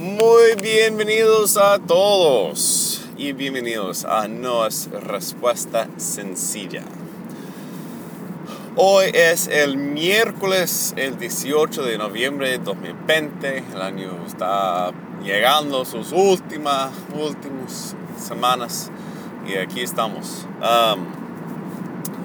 Muy bienvenidos a todos y bienvenidos a Noah's Respuesta Sencilla. Hoy es el miércoles, el 18 de noviembre de 2020. El año está llegando a sus últimas, últimas semanas y aquí estamos.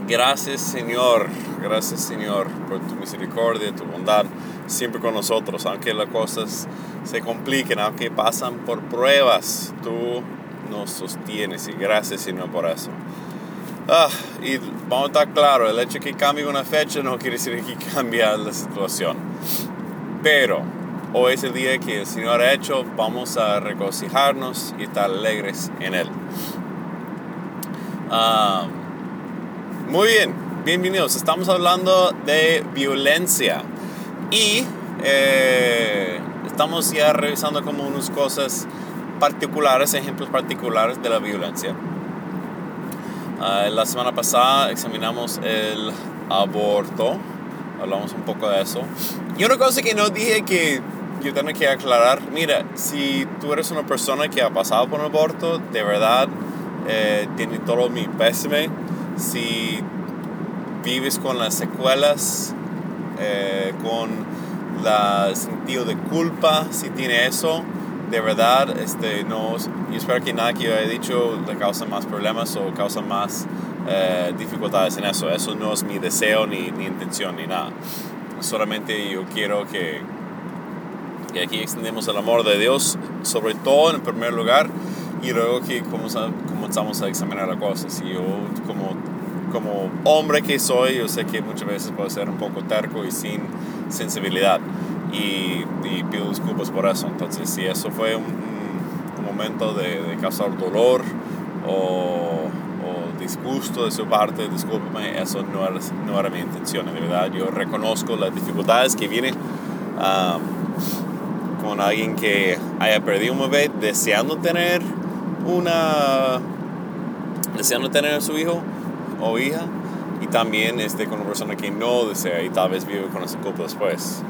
gracias Señor, gracias Señor por tu misericordia, tu bondad siempre con nosotros, aunque las cosas se compliquen, aunque pasan por pruebas, tú nos sostienes y gracias Señor por eso. Ah, y vamos a estar claros, el hecho de que cambie una fecha no quiere decir que cambie la situación. Pero hoy es el día que el Señor ha hecho, vamos a regocijarnos y estar alegres en Él. Ah, muy bien, bienvenidos. Estamos hablando de violencia y eh, estamos ya revisando como unas cosas particulares, ejemplos particulares de la violencia. Ah, la semana pasada examinamos el aborto, hablamos un poco de eso. Y una cosa que no dije que yo tengo que aclarar, mira, si tú eres una persona que ha pasado por un aborto, de verdad, eh, tiene todo mi pésame. Si vives con las secuelas, eh, con el sentido de culpa, si tiene eso, de verdad, este, no, yo espero que nada que yo haya dicho le cause más problemas o cause más eh, dificultades en eso. Eso no es mi deseo, ni, ni intención, ni nada. Solamente yo quiero que, que aquí extendemos el amor de Dios, sobre todo en primer lugar, y luego que comenzamos a examinar las cosas. Y yo, como, como hombre que soy, yo sé que muchas veces puedo ser un poco terco y sin sensibilidad y, pido disculpas por eso. Entonces, si eso fue un, momento de, causar dolor o, disgusto de su parte, discúlpame, eso no era, no era mi intención, de verdad. Yo reconozco las dificultades que vienen con alguien que haya perdido un bebé deseando tener una deseando tener a su hijo o hija y también este, con una persona que no desea y tal vez vive con ese culpa después.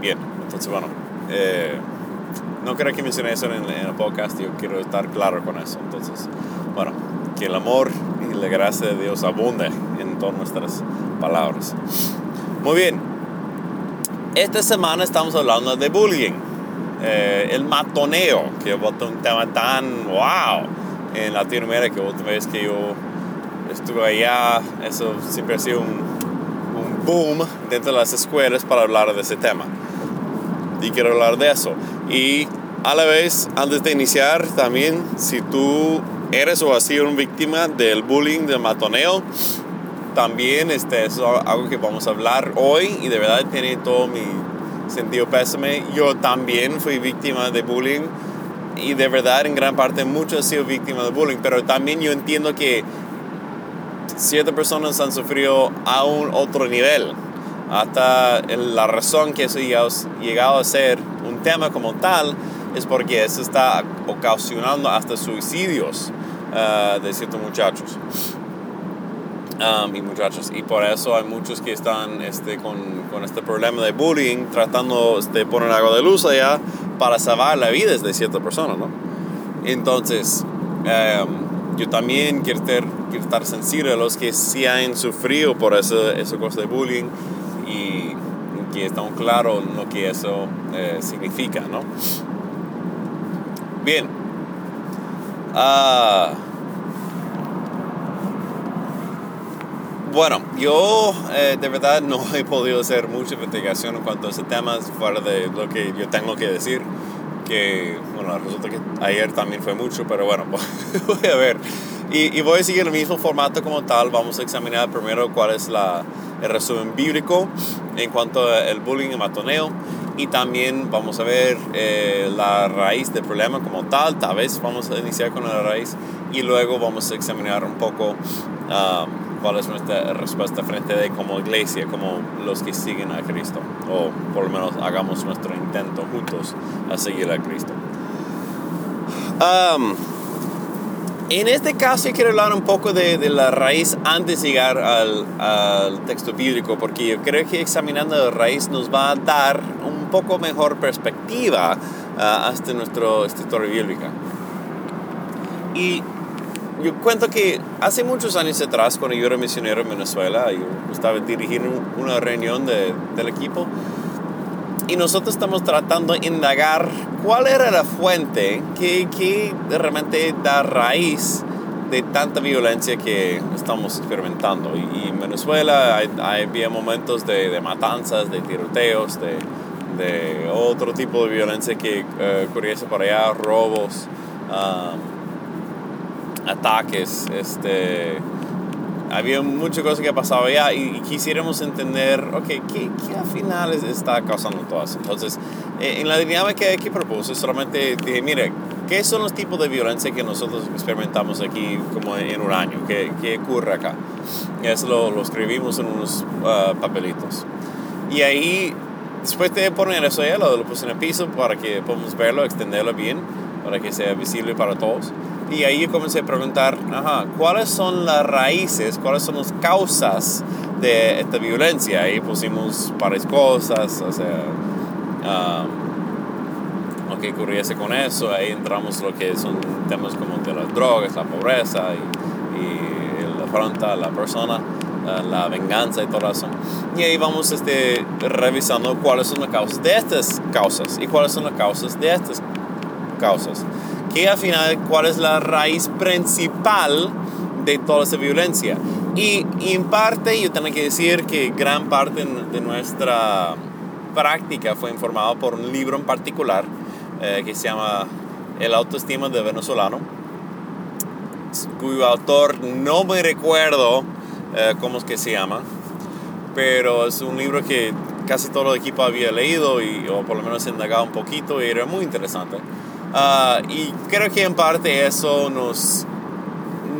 Bien, entonces bueno, eh, no creo que mencione eso en, el podcast, yo quiero estar claro con eso. Entonces, bueno, que el amor y la gracia de Dios abunde en todas nuestras palabras. Muy bien, esta semana estamos hablando de bullying, eh, el matoneo, que es un tema tan wow en Latinoamérica. Otra vez que yo estuve allá, eso siempre ha sido un, un boom dentro de las escuelas para hablar de ese tema. Y quiero hablar de eso. Y a la vez, antes de iniciar, también, si tú eres o has sido una víctima del bullying, del matoneo, también este, es algo que vamos a hablar hoy y de verdad tiene todo mi sentido pésame. Yo también fui víctima de bullying y de verdad en gran parte muchos han sido víctimas de bullying, pero también yo entiendo que siete personas han sufrido a un otro nivel. Hasta la razón que eso ha llegado a ser un tema como tal es porque eso está ocasionando hasta suicidios uh, de ciertos muchachos um, y muchachos. Y por eso hay muchos que están este, con, con, este problema de bullying tratando de poner algo de luz allá para salvar la vida de ciertas personas. ¿no? Entonces, um, yo también quiero estar, quiero estar sensible a los que sí han sufrido por esa, esa cosa de bullying y que están claros lo que eso eh, significa, ¿no? Bien. Uh, bueno, yo eh, de verdad no he podido hacer mucha investigación en cuanto a ese tema, fuera de lo que yo tengo que decir. Que, bueno, resulta que ayer también fue mucho, pero bueno, voy a ver. Y, y voy a seguir el mismo formato como tal. Vamos a examinar primero cuál es la, el resumen bíblico en cuanto al bullying y matoneo y también vamos a ver eh, la raíz del problema como tal. Tal vez vamos a iniciar con la raíz y luego vamos a examinar un poco um, cuál es nuestra respuesta frente de como iglesia, como los que siguen a Cristo, o por lo menos hagamos nuestro intento juntos a seguir a Cristo. Um, en este caso quiero hablar un poco de, de la raíz antes de llegar al, al, texto bíblico, porque yo creo que examinando la raíz nos va a dar un poco mejor perspectiva uh, hasta nuestra historia bíblica. Y yo cuento que hace muchos años atrás, cuando yo era misionero en Venezuela, yo estaba dirigiendo una reunión de, del equipo y nosotros estamos tratando de indagar cuál era la fuente que, que realmente da raíz de tanta violencia que estamos experimentando. Y, en Venezuela hay, había momentos de, de, matanzas, de tiroteos, de, de, otro tipo de violencia que uh, ocurriese por allá, robos. Um, ataques, este, había muchas cosas que pasaba allá y, quisiéramos entender, ok, ¿qué, qué al final está causando todo eso? Entonces, eh, en la dinámica que propuse, solamente dije, mire, ¿qué son los tipos de violencia que nosotros experimentamos aquí como en un año? ¿Qué, qué ocurre acá? Y eso lo, lo escribimos en unos uh, papelitos. Y ahí, después de poner eso allá, lo, lo puse en el piso para que podamos verlo, extenderlo bien, para que sea visible para todos. Y ahí comencé a preguntar, ajá, ¿cuáles son las raíces, cuáles son las causas de esta violencia? Ahí pusimos varias cosas, o sea, lo que ocurriese con eso. Ahí entramos lo que son temas como de las drogas, la pobreza y, y la afronta a la persona la venganza y todo eso. Y ahí vamos este, revisando cuáles son las causas de estas causas y cuáles son las causas de estas causas que al final cuál es la raíz principal de toda esa violencia. Y, en parte yo tengo que decir que gran parte de nuestra práctica fue informada por un libro en particular eh, que se llama El autoestima de venezolano, cuyo autor no me recuerdo eh, cómo es que se llama, pero es un libro que casi todo el equipo había leído y, o por lo menos indagado un poquito y era muy interesante. Ah, y creo que en parte eso nos,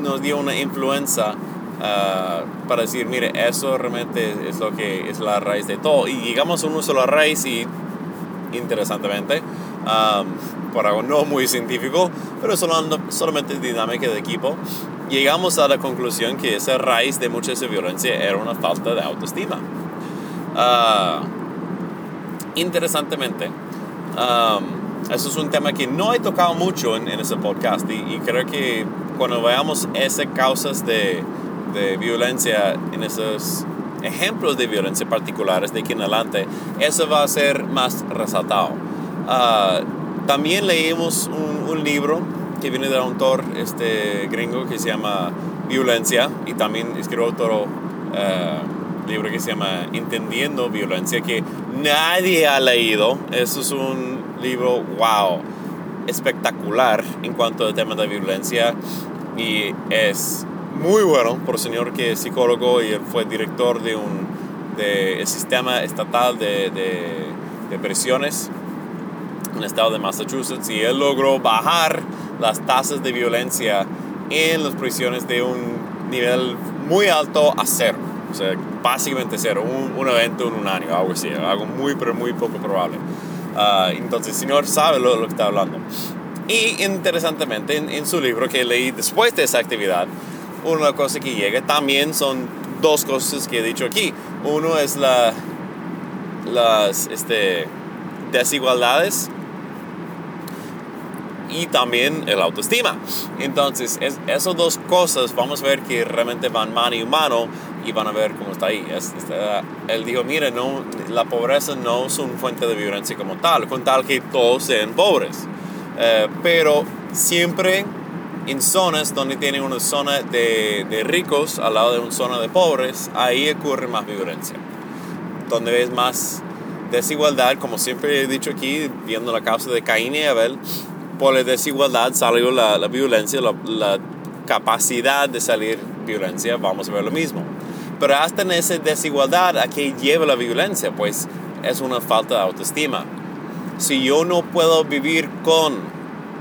nos dio una influencia ah, para decir, mire, eso realmente es lo que es la raíz de todo. Y llegamos a una sola raíz y, interesantemente, por algo no muy científico, pero solo, solamente dinámica de equipo, llegamos a la conclusión que esa raíz de mucha esa violencia era una falta de autoestima. Uh, interesantemente, eso es un tema que no he tocado mucho en, ese podcast y, creo que cuando veamos esas causas de, de, violencia en esos ejemplos de violencia particulares de aquí en adelante, eso va a ser más resaltado. Ah, también leímos un, un, libro que viene del autor este, gringo que se llama Violencia y también escribió otro uh, libro que se llama Entendiendo Violencia que nadie ha leído. Eso es un libro, wow, espectacular en cuanto al tema de violencia y es muy bueno por el señor que es psicólogo y él fue director de un de sistema estatal de, de, de prisiones en el estado de Massachusetts y él logró bajar las tasas de violencia en las prisiones de un nivel muy alto a cero. O sea, básicamente cero, un, un evento en un año, algo así, algo muy, pero muy poco probable. Ah, entonces el Señor sabe lo, lo, que está hablando. Y interesantemente, en, su libro que leí después de esa actividad, una cosa que llega también son dos cosas que he dicho aquí. Uno es la, las este, desigualdades y también el autoestima. Entonces, es, esas dos cosas vamos a ver que realmente van mano y mano y van a ver cómo está ahí. él dijo, mire, no, la pobreza no es una fuente de violencia como tal, con tal que todos sean pobres. Eh, pero siempre en zonas donde tienen una zona de, de, ricos al lado de una zona de pobres, ahí ocurre más violencia. Donde ves más desigualdad, como siempre he dicho aquí, viendo la causa de Caín y Abel, por la desigualdad salió la, la violencia, la, la, capacidad de salir violencia, vamos a ver lo mismo. Pero hasta en esa desigualdad, ¿a qué lleva la violencia? Pues es una falta de autoestima. Si yo no puedo vivir con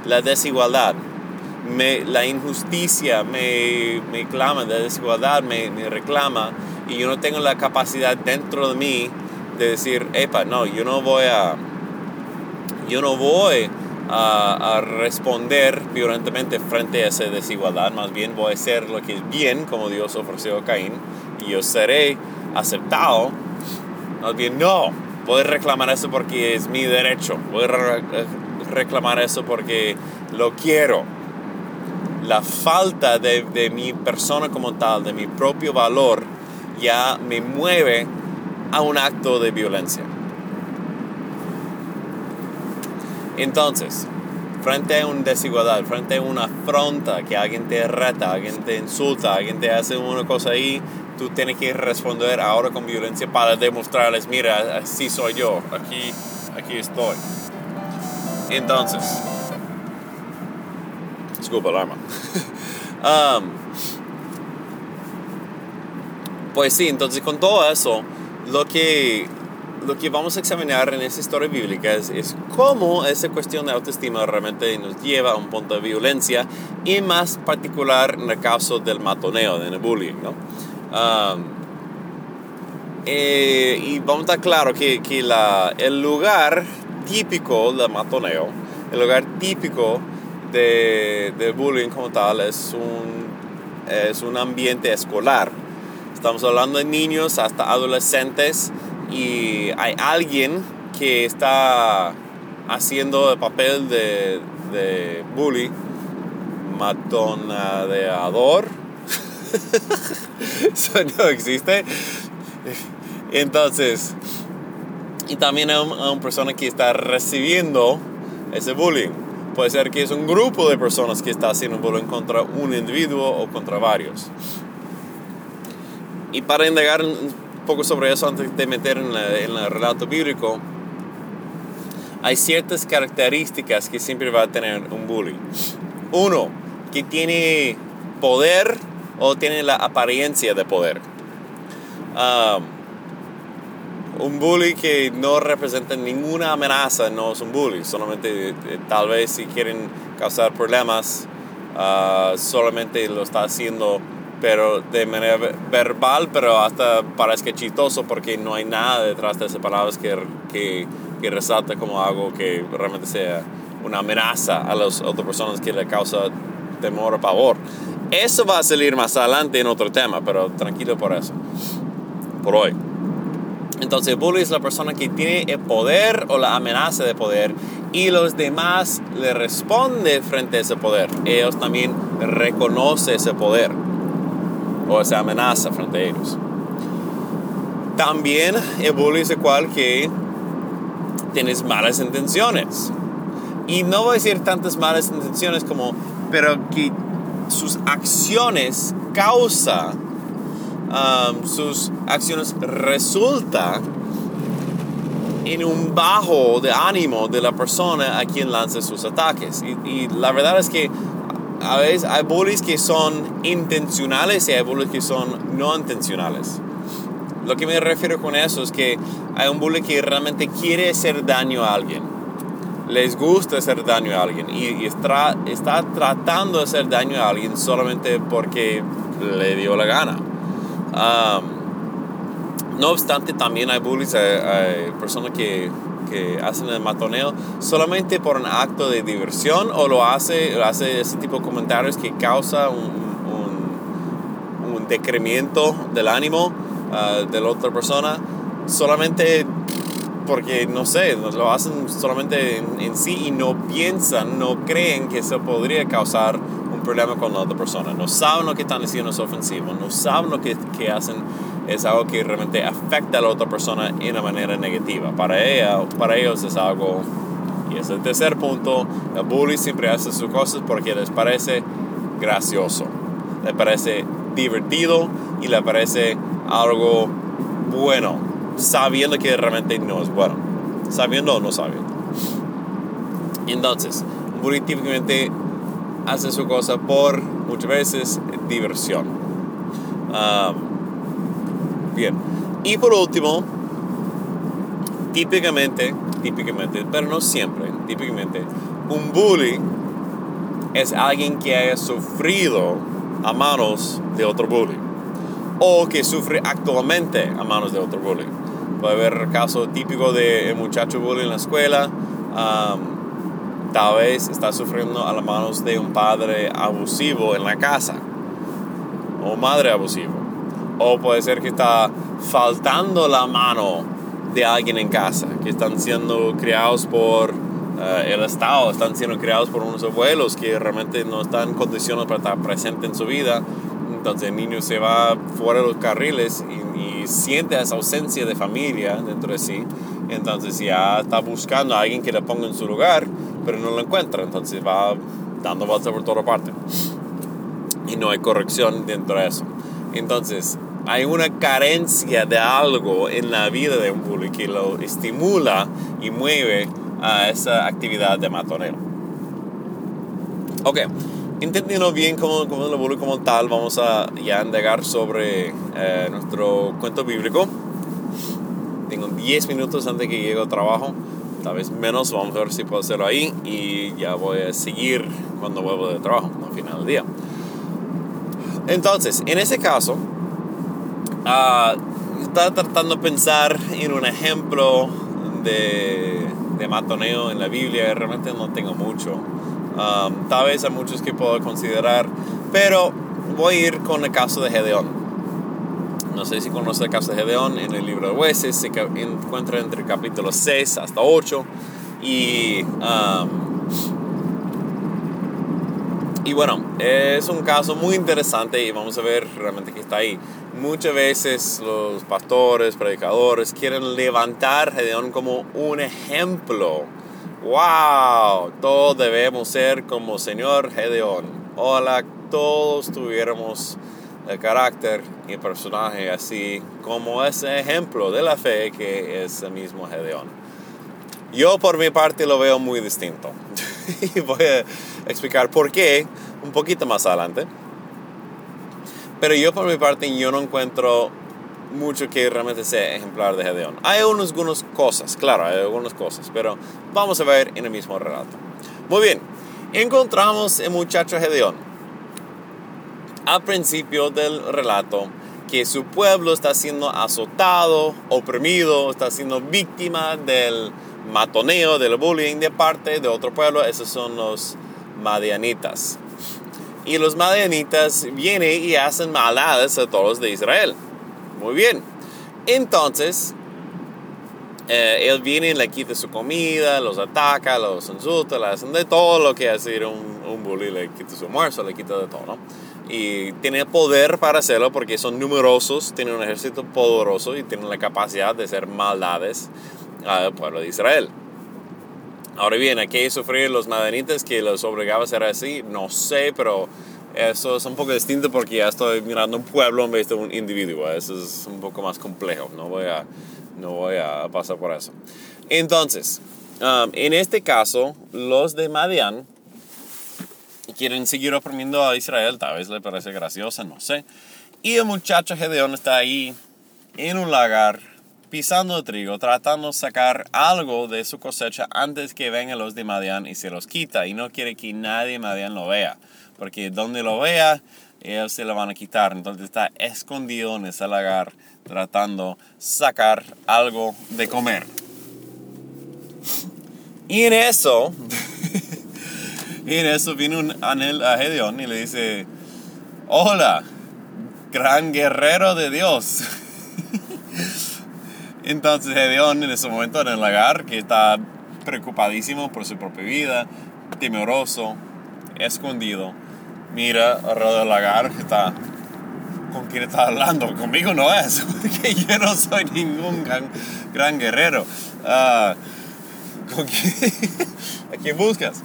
la desigualdad, me, la injusticia me, me clama, la desigualdad me, me reclama y yo no tengo la capacidad dentro de mí de decir, epa, no, yo no voy a, yo no voy a, responder violentamente frente a esa desigualdad, más bien voy a hacer lo que es bien, como Dios ofreció a Caín, y yo seré aceptado. Más bien, no, Voy a reclamar eso porque es mi derecho. Voy a reclamar eso porque lo quiero. La falta de, de mi persona como tal, de mi propio valor, ya me mueve a un acto de violencia. Entonces, frente a una desigualdad, frente a una afronta, que alguien te reta, alguien te insulta, alguien te hace una cosa ahí, tú tienes que responder ahora con violencia para demostrarles, mira, así soy yo, aquí, aquí estoy. Entonces, disculpa pues sí, entonces con todo eso, lo que lo que vamos a examinar en esta historia bíblica es, cómo esa cuestión de autoestima realmente nos lleva a un punto de violencia y más particular en el caso del matoneo, del bullying. ¿no? Um, eh, y vamos a estar claro que, que la, el lugar típico del matoneo, el lugar típico de, de bullying como tal es un, es un ambiente escolar. Estamos hablando de niños hasta adolescentes y hay alguien que está haciendo el papel de, de bully, matonadeador. Eso no existe. Entonces, y también hay una persona que está recibiendo ese bullying. Puede ser que es un grupo de personas que está haciendo bullying contra un individuo o contra varios. Y para indagar poco sobre eso antes de meter en, el relato bíblico. Hay ciertas características que siempre va a tener un bully. Uno, que tiene poder o tiene la apariencia de poder. Um, un bully que no representa ninguna amenaza no es un bully, solamente eh, tal vez si quieren causar problemas, uh, solamente lo está haciendo pero de manera verbal, pero hasta parece chistoso porque no hay nada detrás de esas palabras que, que, que resalta como algo que realmente sea una amenaza a las otras personas que le causa temor o pavor. Eso va a salir más adelante en otro tema, pero tranquilo por eso, por hoy. Entonces, el bully es la persona que tiene el poder o la amenaza de poder y los demás le responden frente a ese poder. Ellos también reconocen ese poder o amenaza frente a ellos. También el bullying es igual que tienes malas intenciones. Y no voy a decir tantas malas intenciones como, pero que sus acciones causa, um, sus acciones resulta en un bajo de ánimo de la persona a quien lanza sus ataques. Y la verdad es que a veces hay bullies que son intencionales y hay bullies que son no intencionales. Lo que me refiero con eso es que hay un bully que realmente quiere hacer daño a alguien. Les gusta hacer daño a alguien y, está, tratando de hacer daño a alguien solamente porque le dio la gana. no obstante, también hay bullies, hay personas que que hacen el matoneo solamente por un acto de diversión o lo hace, hace ese tipo de comentarios que causa un, un, un decremento del ánimo ah, de la otra persona solamente porque no sé, lo hacen solamente en, sí y no piensan, no creen que eso podría causar problema con la otra persona. No saben lo que están diciendo es ofensivo, no saben lo que, que hacen es algo que realmente afecta a la otra persona en una manera negativa. Para, ella, para ellos es algo, y es el tercer punto, el bully siempre hace sus cosas porque les parece gracioso, les parece divertido y les parece algo bueno, sabiendo que realmente no es bueno, sabiendo o no sabiendo. Entonces, bully típicamente hace su cosa por muchas veces diversión. Bien. Y por último, típicamente, típicamente, pero no siempre, típicamente, un bully es alguien que haya sufrido a manos de otro bully o que sufre actualmente a manos de otro bully. Puede haber caso típico de muchacho bully en la escuela, tal vez está sufriendo a las manos de un padre abusivo en la casa o madre abusivo o puede ser que está faltando la mano de alguien en casa, que están siendo criados por eh, el Estado, están siendo criados por unos abuelos que realmente no están en condiciones para estar presentes en su vida. Entonces el niño se va fuera de los carriles y, y siente esa ausencia de familia dentro de sí. Entonces ya está buscando a alguien que le ponga en su lugar, pero no lo encuentra. Entonces va dando vueltas por toda parte. Y no hay corrección dentro de eso. Entonces, hay una carencia de algo en la vida de un bully que lo estimula y mueve a esa actividad de matoneo. Ok, entendiendo bien cómo, cómo el bully como tal, vamos a ya indagar sobre eh, nuestro cuento bíblico. Tengo 10 minutos antes que llegue al trabajo, tal vez menos, vamos a ver si puedo hacerlo ahí y ya voy a seguir cuando vuelvo de trabajo, al final del día. Entonces, en ese caso, uh, estaba tratando de pensar en un ejemplo de, de matoneo en la Biblia. Realmente no tengo mucho. Um, tal vez hay muchos que puedo considerar, pero voy a ir con el caso de Gedeón. No sé si conoce el caso de Gedeón en el libro de Jueces, se encuentra entre el capítulo 6 hasta 8 y y bueno, es un caso muy interesante y vamos a ver realmente qué está ahí. Muchas veces los pastores, predicadores quieren levantar a Gedeón como un ejemplo. ¡Wow! Todos debemos ser como Señor Gedeón. Ojalá todos tuviéramos el carácter y el personaje así como ese ejemplo de la fe que es el mismo Gedeón. Yo por mi parte lo veo muy distinto. y voy a explicar por qué un poquito más adelante. Pero yo por mi parte yo no encuentro mucho que realmente sea ejemplar de Gedeón. Hay algunas, algunas cosas, claro, hay algunas cosas, pero vamos a ver en el mismo relato. Muy bien, encontramos el muchacho Gedeón. Al principio del relato, que su pueblo está siendo azotado, oprimido, está siendo víctima del matoneo, del bullying de parte de otro pueblo, esos son los madianitas. Y los madianitas vienen y hacen maldades a todos de Israel. Muy bien. Entonces, eh, él viene y le quita su comida, los ataca, los insulta, le hacen de todo lo que hace un, un bully, le quita su almuerzo, le quita de todo, ¿no? Y tiene poder para hacerlo porque son numerosos, tienen un ejército poderoso y tienen la capacidad de hacer maldades al pueblo de Israel. Ahora bien, ¿a qué sufrir los madanitas que los obligaba a ser así? No sé, pero eso es un poco distinto porque ya estoy mirando un pueblo en vez de un individuo. Eso es un poco más complejo. No voy a, no voy a pasar por eso. Entonces, um, en este caso, los de Madian quieren seguir oprimiendo a Israel. Tal vez le parece gracioso, no sé. Y el muchacho Gedeón está ahí en un lagar pisando trigo, tratando de sacar algo de su cosecha antes que vengan los de Madian y se los quita. Y no quiere que nadie de Madian lo vea, porque donde lo vea, ellos se lo van a quitar. Entonces está escondido en ese lagar, tratando de sacar algo de comer. Y en eso, y en eso viene un anel a Gedeón y le dice, hola, gran guerrero de Dios. Entonces Gedeón en ese momento en el lagar, que está preocupadísimo por su propia vida, temeroso, escondido, mira alrededor del lagar, que está con quién está hablando. Conmigo no es, porque yo no soy ningún gran, guerrero. Uh, ¿A quién buscas?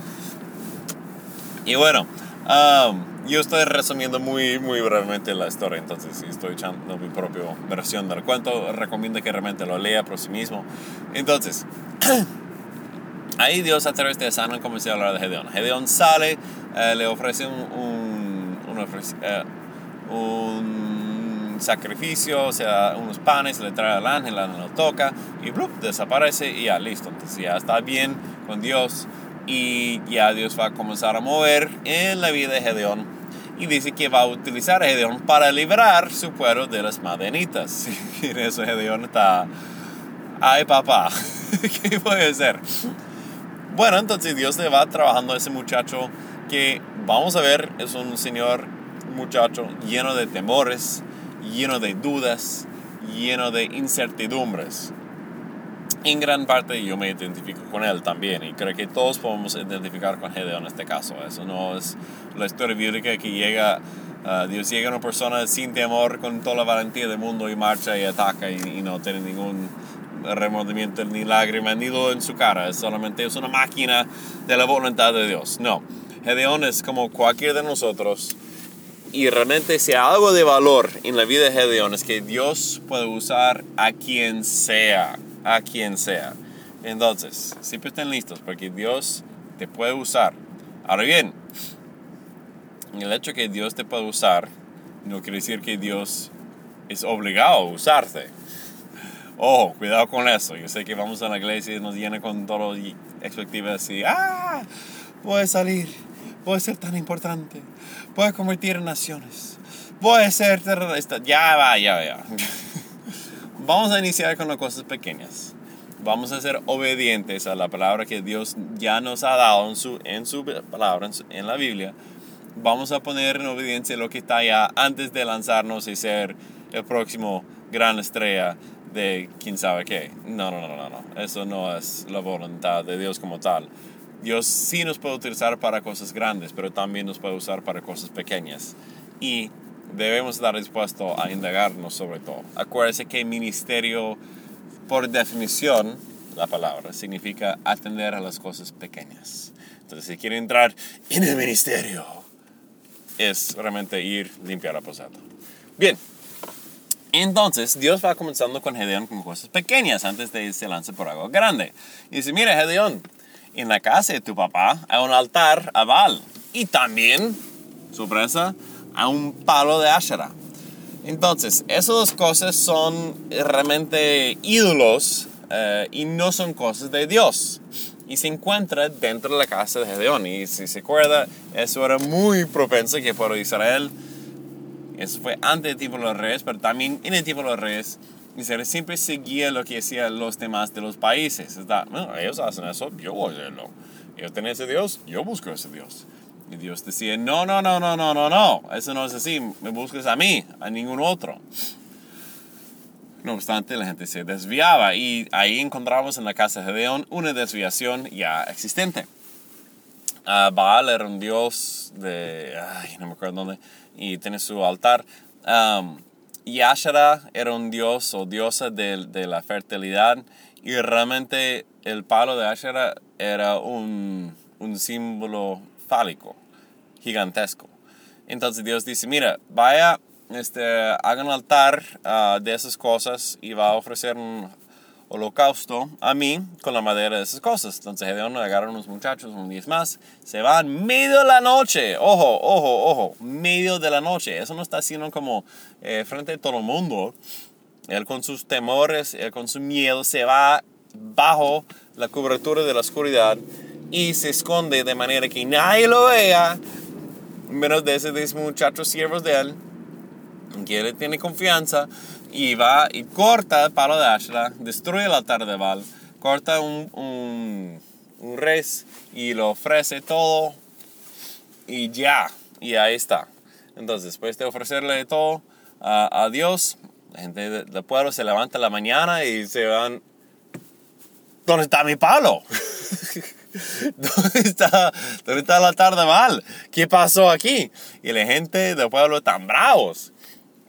Y bueno, um, yo estoy resumiendo muy, muy brevemente la historia, entonces estoy echando mi propia versión del cuento, recomiendo que realmente lo lea por sí mismo. Entonces, ahí Dios a través de Sana comenzó a hablar de Gedeón. Gedeón sale, eh, le ofrece un, un, eh, un, sacrificio, o sea, unos panes, le trae al ángel, el ángel lo toca y desaparece y ya listo. Entonces ya está bien con Dios y ya Dios va a comenzar a mover en la vida de Gedeón y dice que va a utilizar a Gedeón para librar su pueblo de las madenitas. Y en eso Gedeón está, ay papá, ¿qué puede ser? Bueno, entonces Dios le va trabajando a ese muchacho que vamos a ver es un señor muchacho lleno de temores, lleno de dudas, lleno de incertidumbres. En gran parte yo me identifico con él también y creo que todos podemos identificar con Gedeón en este caso. Eso no es la historia bíblica que llega, uh, Dios llega a una persona sin temor, con toda la valentía del mundo y marcha y ataca y, y no tiene ningún remordimiento ni lágrima ni duda en su cara. Es solamente es una máquina de la voluntad de Dios. No, Gedeón es como cualquier de nosotros y realmente si hay algo de valor en la vida de Gedeón es que Dios puede usar a quien sea, a quien sea. Entonces, siempre estén listos porque Dios te puede usar. Ahora bien, el hecho que Dios te puede usar no quiere decir que Dios es obligado a usarte. Ojo, cuidado con eso. Yo sé que vamos a la iglesia y nos llena con todo expectativas y ¡ah! Puede salir, puede ser tan importante, puede convertir en naciones, puede ser. Ya va, ya va, ya. Vamos a iniciar con las cosas pequeñas. Vamos a ser obedientes a la palabra que Dios ya nos ha dado en su, en su palabra, en, en la Biblia. Vamos a poner en obediencia lo que está allá antes de lanzarnos y ser el próximo gran estrella de quién sabe qué. No, no, no, no, no. Eso no es la voluntad de Dios como tal. Dios sí nos puede utilizar para cosas grandes, pero también nos puede usar para cosas pequeñas. Y debemos estar dispuestos a indagarnos sobre todo. Acuérdense que ministerio, por definición, la palabra, significa atender a las cosas pequeñas. Entonces, si quieren entrar en el ministerio, es realmente ir limpiar la posada. Bien, entonces, Dios va comenzando con Gedeón con cosas pequeñas antes de se lance por algo grande. Y dice, mira, Gedeón, en la casa de tu papá hay un altar a Baal. Y también, sorpresa, a un palo de Asherah. Entonces, esas dos cosas son realmente ídolos eh, y no son cosas de Dios. Y se encuentra dentro de la casa de Gedeón. Y si se acuerda, eso era muy propenso que por Israel eso fue antes del tiempo de los reyes, pero también en el tiempo de los reyes. Israel siempre seguía lo que hacían los demás de los países. Bueno, ellos hacen eso, yo voy a hacerlo. Ellos tienen ese Dios, yo busco ese Dios. Y Dios decía, no, no, no, no, no, no, no, eso no es así, me busques a mí, a ningún otro. No obstante, la gente se desviaba y ahí encontramos en la casa de Gedeón una desviación ya existente. Uh, Baal era un dios de, ay, no me acuerdo dónde, y tiene su altar. Um, y Asherah era un dios o diosa de, de, la fertilidad y realmente el palo de Asherah era un, un símbolo fálico, gigantesco. Entonces Dios dice, mira, vaya, este, haga un altar uh, de esas cosas y va a ofrecer un holocausto a mí con la madera de esas cosas. Entonces Gedeón agarra unos muchachos, unos 10 más, se van medio de la noche, ojo, ojo, ojo, medio de la noche. Eso no está haciendo como eh, frente a todo el mundo. Él con sus temores, con su miedo se va bajo la cobertura de la oscuridad y se esconde de manera que nadie lo vea, menos de esos muchachos siervos de él, que él tiene confianza y va y corta el palo de Ashra, destruye el altar de Baal, corta un, un, un res y lo ofrece todo y ya, y ahí está. Entonces, después de ofrecerle todo a, a Dios, la gente del pueblo se levanta en la mañana y se van, ¿dónde está mi palo? ¿Dónde está, ¿Dónde está el altar de Baal? ¿Qué pasó aquí? Y la gente del pueblo están bravos,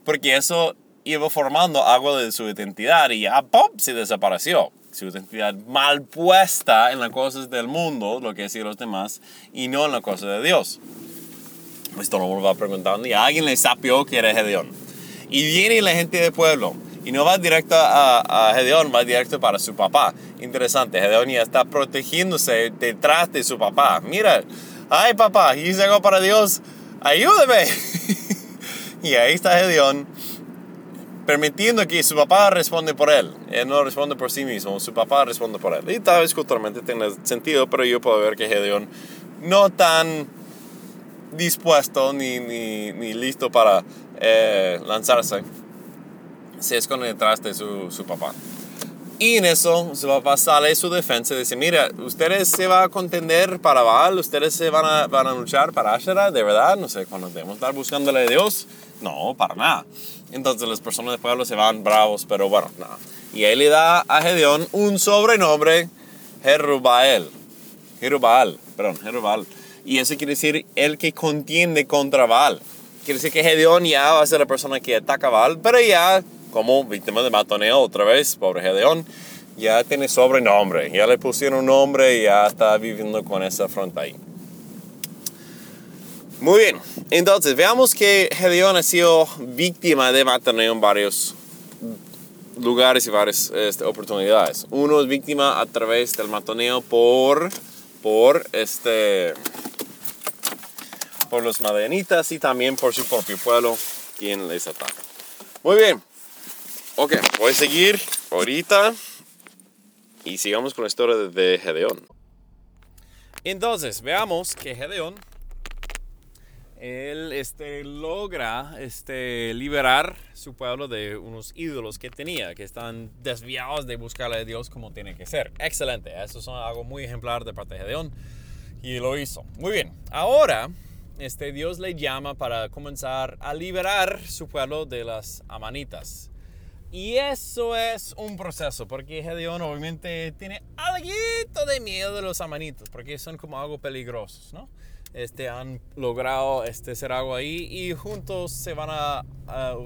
porque eso iba formando algo de su identidad y ya ¡pum! se desapareció. Su identidad mal puesta en las cosas del mundo, lo que decían los demás, y no en las cosas de Dios. El mundo va preguntando y alguien le sapió que era Gedeón. Y viene la gente del pueblo y no va directo a, a Gedeón, va directo para su papá. Interesante, Gedeón ya está protegiéndose detrás de su papá. Mira, ay papá, hice algo para Dios, ayúdeme. y ahí está Gedeón permitiendo que su papá responde por él. Él no responde por sí mismo, su papá responde por él. Y tal vez culturalmente tenga sentido, pero yo puedo ver que Gedeón no tan dispuesto ni, ni, ni listo para eh, lanzarse, se esconde detrás de su, su, papá. Y en eso su papá sale su defensa y dice, mira, ustedes se van a contender para Baal, ustedes se van a, van a luchar para Asherah, de verdad, no sé, cuando debemos estar buscándole a Dios, No, para nada. Entonces las personas del pueblo se van bravos, pero bueno, nada. Y él le da a Gedeón un sobrenombre, Jerubael. Jerubal, perdón, Jerubal. Y eso quiere decir el que contiende contra Baal. Quiere decir que Gedeón ya va a ser la persona que ataca a Baal, pero ya como víctima de matoneo otra vez, pobre Gedeón, ya tiene sobrenombre. Ya le pusieron un nombre y ya está viviendo con esa afronta ahí. Muy bien, entonces veamos que Gedeón ha sido víctima de matoneo en varios lugares y varias este, oportunidades. Uno es víctima a través del matoneo por, por, este, por los madenitas y también por su propio pueblo, quien les ataca. Muy bien, ok, voy a seguir ahorita y sigamos con la historia de Gedeón. Entonces, veamos que Gedeón él este, logra este, liberar su pueblo de unos ídolos que tenía, que están desviados de buscarle a Dios como tiene que ser. Excelente, eso es algo muy ejemplar de parte de Gedeón y lo hizo. Muy bien, ahora este, Dios le llama para comenzar a liberar su pueblo de las amanitas. Y eso es un proceso, porque Gedeón obviamente tiene algo de miedo de los amanitas, porque son como algo peligrosos, ¿no? este, han logrado este, hacer algo ahí y juntos se van a,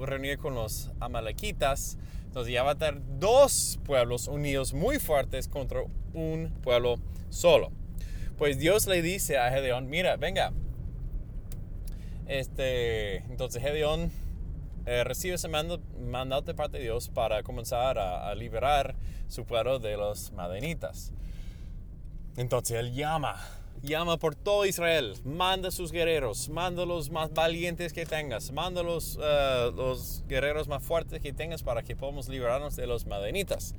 reunir con los amalequitas. Entonces ya va a tener dos pueblos unidos muy fuertes contra un pueblo solo. Pues Dios le dice a Gedeón, mira, venga. Este, entonces Gedeón eh, recibe ese mandato de parte de Dios para comenzar a, liberar su pueblo de los madenitas. Entonces él llama llama por todo Israel, manda sus guerreros, manda los más valientes que tengas, manda los, eh, los guerreros más fuertes que tengas para que podamos librarnos de los madenitas.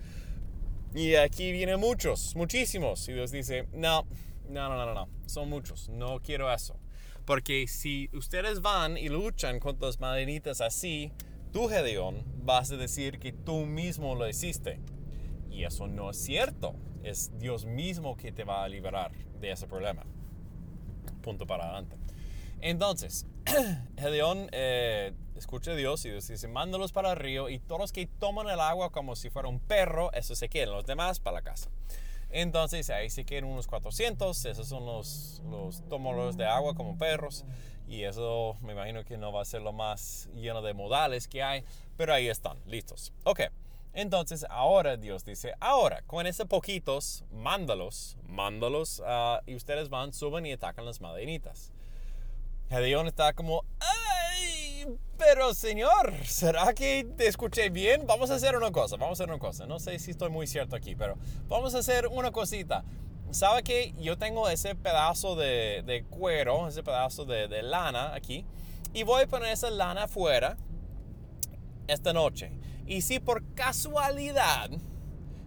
Y aquí vienen muchos, muchísimos. Y Dios dice, no, no, no, no, no, son muchos, no quiero eso. Porque si ustedes van y luchan contra los madenitas así, tú, Gedeón, vas a decir que tú mismo lo hiciste. Y eso no es cierto. Es Dios mismo que te va a liberar de ese problema. Punto para adelante. Entonces, Gedeón eh, escucha a Dios y dice, mándalos para el río y todos los que toman el agua como si fuera un perro, eso se quedan, los demás para la casa. Entonces ahí se quedan unos 400, esos son los, los de agua como perros y eso me imagino que no va a ser lo más lleno de modales que hay, pero ahí están, listos. Ok. Entonces ahora Dios dice, ahora con esos poquitos, mándalos, mándalos uh, y ustedes van, suben y atacan las madenitas. Gedeón está como, ¡ay! Pero Señor, ¿será que te escuché bien? Vamos a hacer una cosa, vamos a hacer una cosa. No sé si estoy muy cierto aquí, pero vamos a hacer una cosita. ¿Sabe que yo tengo ese pedazo de, de cuero, ese pedazo de, de lana aquí? Y voy a poner esa lana afuera esta noche. Y si por casualidad,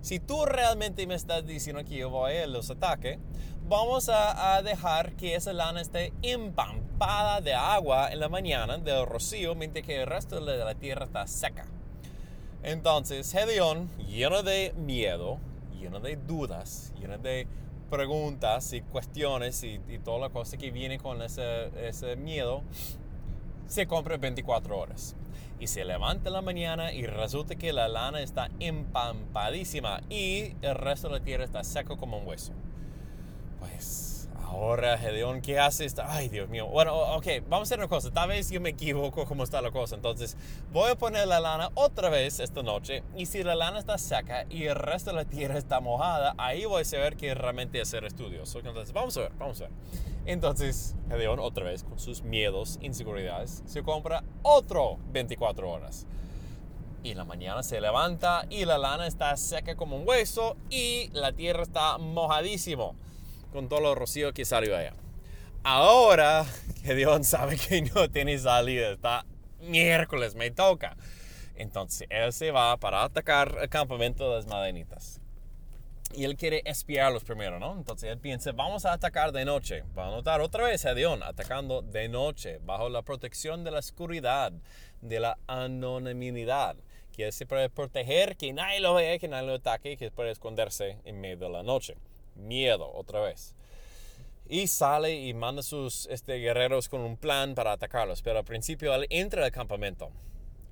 si tú realmente me estás diciendo que yo voy a los ataques, vamos a, dejar que esa lana esté empampada de agua en la mañana, del rocío, mientras que el resto de la tierra está seca. Entonces, Gedeón, lleno de miedo, lleno de dudas, lleno de preguntas y cuestiones y, toda la cosa que viene con ese, ese miedo, se compra 24 horas y se levanta en la mañana y resulta que la lana está empampadísima y el resto de la tierra está seco como un hueso. Pues ahora Gedeón, ¿qué hace? Ay, Dios mío. Bueno, ok, vamos a hacer una cosa. Tal vez yo me equivoco cómo está la cosa. Entonces voy a poner la lana otra vez esta noche y si la lana está seca y el resto de la tierra está mojada, ahí voy a saber que realmente hacer estudios. Entonces vamos a ver, vamos a ver. Entonces, Gedeón, otra vez, con sus miedos, inseguridades, se compra otro 24 horas. Y la mañana se levanta y la lana está seca como un hueso y la tierra está mojadísimo con todo el rocío que salió allá. Ahora, Gedeón sabe que no tiene salida, está miércoles, me toca. Entonces, él se va para atacar el campamento de las madenitas y él quiere espiarlos primero, ¿no? Entonces él piensa, vamos a atacar de noche. Va a notar otra vez a Dion atacando de noche, bajo la protección de la oscuridad, de la anonimidad. Que se puede proteger, que nadie lo vea, que nadie lo ataque, que puede esconderse en medio de la noche. Miedo, otra vez. Y sale y manda sus este, guerreros con un plan para atacarlos. Pero al principio él entra al campamento.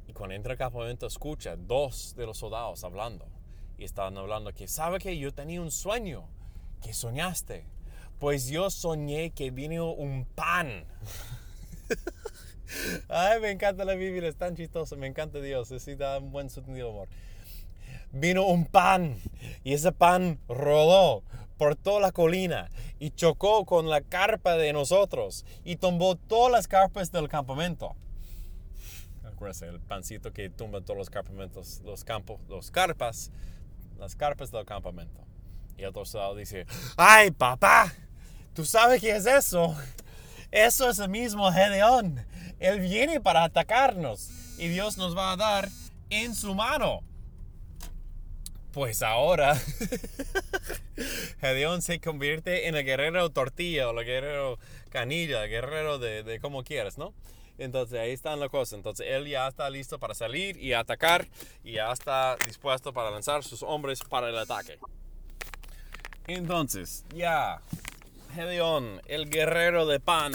Y cuando entra al campamento escucha dos de los soldados hablando. Y estaban hablando que, ¿sabe que yo tenía un sueño? ¿Qué soñaste? Pues yo soñé que vino un pan. Ay, me encanta la Biblia, es tan chistoso, me encanta Dios, así da un buen sentido de amor. Vino un pan y ese pan rodó por toda la colina y chocó con la carpa de nosotros y tumbó todas las carpas del campamento. Acuérdense, el pancito que tumba todos los campamentos, los campos, los carpas, las carpas del campamento. Y el otro soldado dice, ay papá, ¿tú sabes qué es eso? Eso es el mismo Gedeón. Él viene para atacarnos y Dios nos va a dar en su mano. Pues ahora Gedeón se convierte en el guerrero tortilla o el guerrero canilla, guerrero de, de como quieras, ¿no? Entonces ahí están las cosas. Entonces él ya está listo para salir y atacar y ya está dispuesto para lanzar sus hombres para el ataque. Entonces, ya, Gedeón, el guerrero de pan,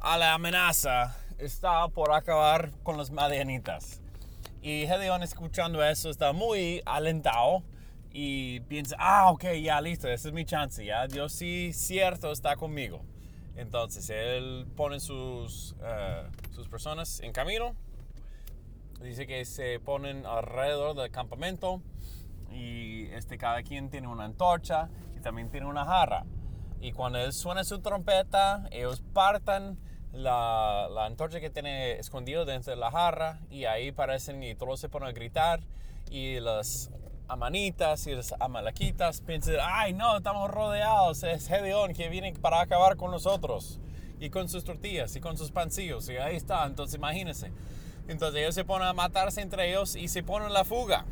a la amenaza, está por acabar con los madianitas. Y Gedeón escuchando eso está muy alentado y piensa, ah, ok, ya listo, esa es mi chance, ya, Dios sí, cierto, está conmigo. Entonces él pone sus, eh, sus personas en camino, dice que se ponen alrededor del campamento y este, cada quien tiene una antorcha y también tiene una jarra. Y cuando él suena su trompeta, ellos partan la, la, antorcha que tiene escondido dentro de la jarra y ahí parecen y todos se ponen a gritar y las amanitas y las amalequitas piensan, ay no, estamos rodeados, es Gedeón que viene para acabar con nosotros y con sus tortillas y con sus pancillos y ahí está, entonces imagínense. Entonces ellos se ponen a matarse entre ellos y se ponen la fuga.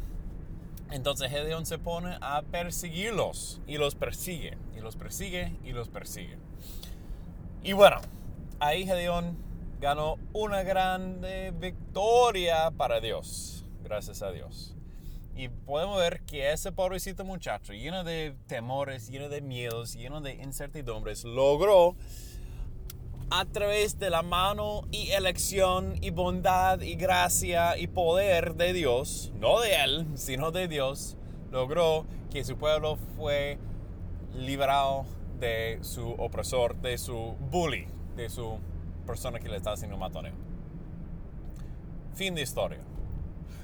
Entonces Gedeón se pone a perseguirlos y los persigue, y los persigue, y los persigue. Y bueno, ahí Gedeón ganó una grande victoria para Dios, gracias a Dios. Y podemos ver que ese pobrecito muchacho, lleno de temores, lleno de miedos, lleno de incertidumbres, logró a través de la mano y elección y bondad y gracia y poder de Dios, no de él, sino de Dios, logró que su pueblo fue liberado de su opresor, de su bully, de su persona que le está haciendo matoneo. Fin de historia.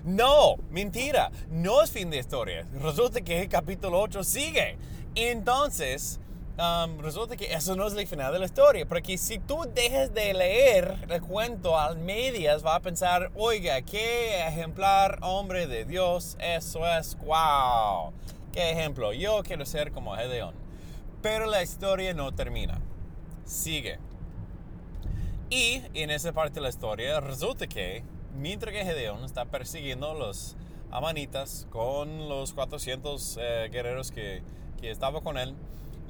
No, mentira, no es fin de historia. Resulta que el capítulo 8 sigue. Entonces, Um, resulta que eso no es el final de la historia, porque si tú dejas de leer el cuento al medias, va a pensar, oiga, qué ejemplar hombre de Dios, eso es, wow, qué ejemplo, yo quiero ser como Gedeón. Pero la historia no termina, sigue. Y en esa parte de la historia resulta que mientras que Gedeón está persiguiendo a los amanitas con los 400 eh, guerreros que, que estaban con él,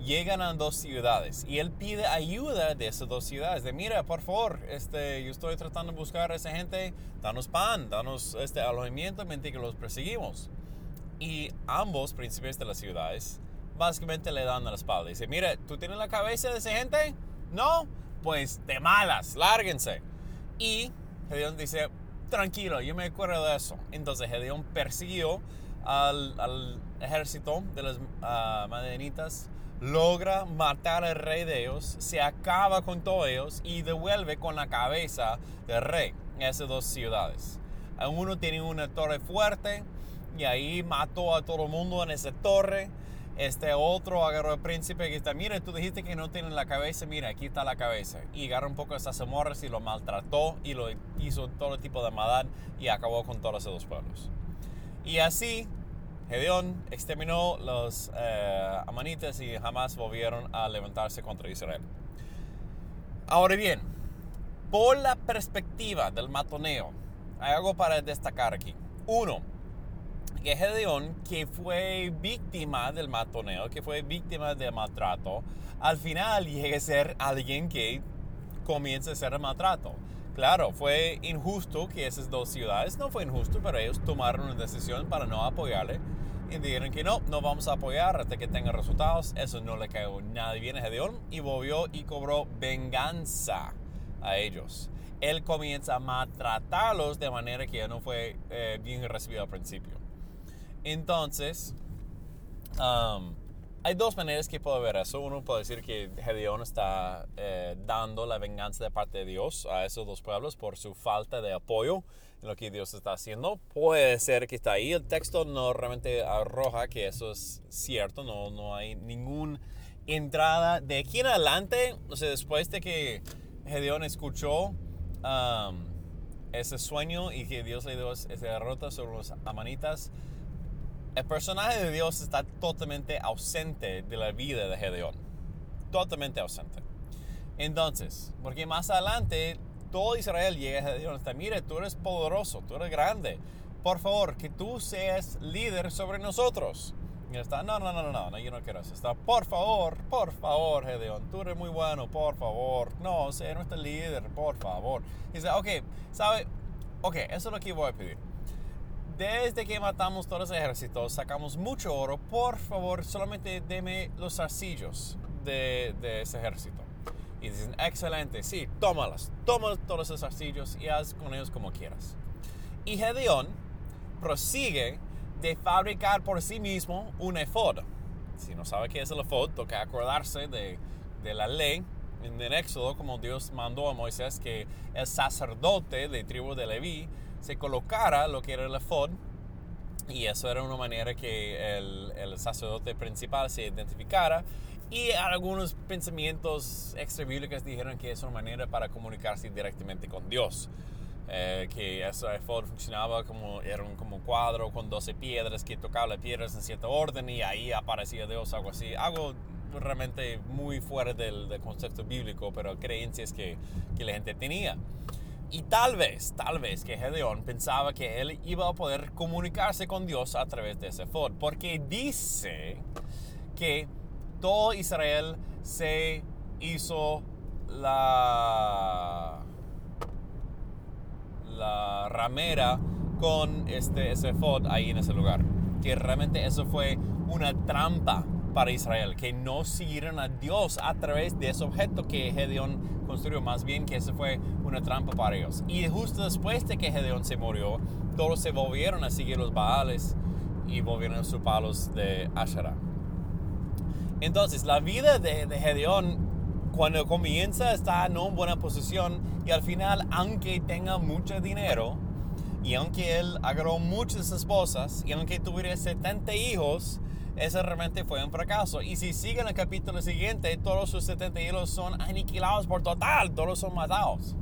llegan a dos ciudades y él pide ayuda de esas dos ciudades. De mira, por favor, este, yo estoy tratando de buscar a esa gente, danos pan, danos este alojamiento mientras que los perseguimos. Y ambos príncipes de las ciudades básicamente le dan la espalda. Dice, mira, ¿tú tienes la cabeza de esa gente? No, pues de malas, lárguense. Y Gedeón dice, tranquilo, yo me acuerdo de eso. Entonces Gedeón persiguió al, ejército de las uh, madenitas logra matar al rey de ellos, se acaba con todos ellos y devuelve con la cabeza del rey esas dos ciudades. Uno tiene una torre fuerte y ahí mató a todo el mundo en esa torre. Este otro agarró al príncipe y está, mira, tú dijiste que no tienen la cabeza, mira, aquí está la cabeza. Y agarró un poco de esas zamorras y lo maltrató y lo hizo todo tipo de maldad y acabó con todos esos pueblos. Y así Gedeón exterminó los eh, amanitas y jamás volvieron a levantarse contra Israel. Ahora bien, por la perspectiva del matoneo, hay algo para destacar aquí. Uno, que Gedeón, que fue víctima del matoneo, que fue víctima del maltrato, al final llega a ser alguien que comienza a ser el maltrato. Claro, fue injusto que esas dos ciudades, no fue injusto, pero ellos tomaron una decisión para no apoyarle y dijeron que no, no vamos a apoyar hasta que tenga resultados. Eso no le cayó nada bien a Gedeón y volvió y cobró venganza a ellos. Él comienza a maltratarlos de manera que ya no fue eh, bien recibido al principio. Entonces, um, hay dos maneras que puedo ver eso. Uno puede decir que Gedeón está eh, dando la venganza de parte de Dios a esos dos pueblos por su falta de apoyo en lo que Dios está haciendo. Puede ser que está ahí. El texto no realmente arroja que eso es cierto. No, no hay ninguna entrada de aquí en adelante. O sea, después de que Gedeón escuchó um, ese sueño y que Dios le dio esa derrota sobre los amanitas el personaje de Dios está totalmente ausente de la vida de Gedeón. Totalmente ausente. Entonces, porque más adelante todo Israel llega a Gedeón y está, mire, tú eres poderoso, tú eres grande. Por favor, que tú seas líder sobre nosotros. Y está, no, no, no, no, no, yo no quiero eso. Está, por favor, por favor, Gedeón, tú eres muy bueno, por favor. No, sé nuestro líder, por favor. Y dice, ok, ¿sabe? Ok, eso es lo que voy a pedir desde que matamos todos los ejércitos, sacamos mucho oro, por favor, solamente deme los arcillos de, ese ejército. Y dicen, excelente, sí, tómalas, toma todos esos arcillos y haz con ellos como quieras. Y Gedeón prosigue de fabricar por sí mismo un efod. Si no sabe qué es el efod, toca acordarse de, de la ley en el Éxodo, como Dios mandó a Moisés que el sacerdote de tribu de Leví se colocara lo que era el efod y eso era una manera que el, sacerdote principal se identificara y algunos pensamientos extra bíblicos dijeron que es una manera para comunicarse directamente con Dios. Eh, que eso funcionaba como era un como cuadro con 12 piedras que tocaba las piedras en cierto orden y ahí aparecía Dios, algo así. Algo realmente muy fuera del, del concepto bíblico, pero creencias que, que la gente tenía. Y tal vez, tal vez que Gedeón pensaba que él iba a poder comunicarse con Dios a través de ese Ford, porque dice que todo Israel se hizo la, la ramera con este, ese Ford ahí en ese lugar. Que realmente eso fue una trampa para Israel, que no siguieron a Dios a través de ese objeto que Gedeón construyó, más bien que ese fue una trampa para ellos. Y justo después de que Gedeón se murió, todos se volvieron a seguir los Baales y volvieron a sus palos de Asherah. Entonces, la vida de, de Gedeón cuando comienza está en buena posición y al final, aunque tenga mucho dinero, y aunque él agarró muchas esposas, y aunque tuviera 70 hijos, ese realmente fue un fracaso. Y si siguen el capítulo siguiente, todos sus 70 hijos son aniquilados por total, todos son matados.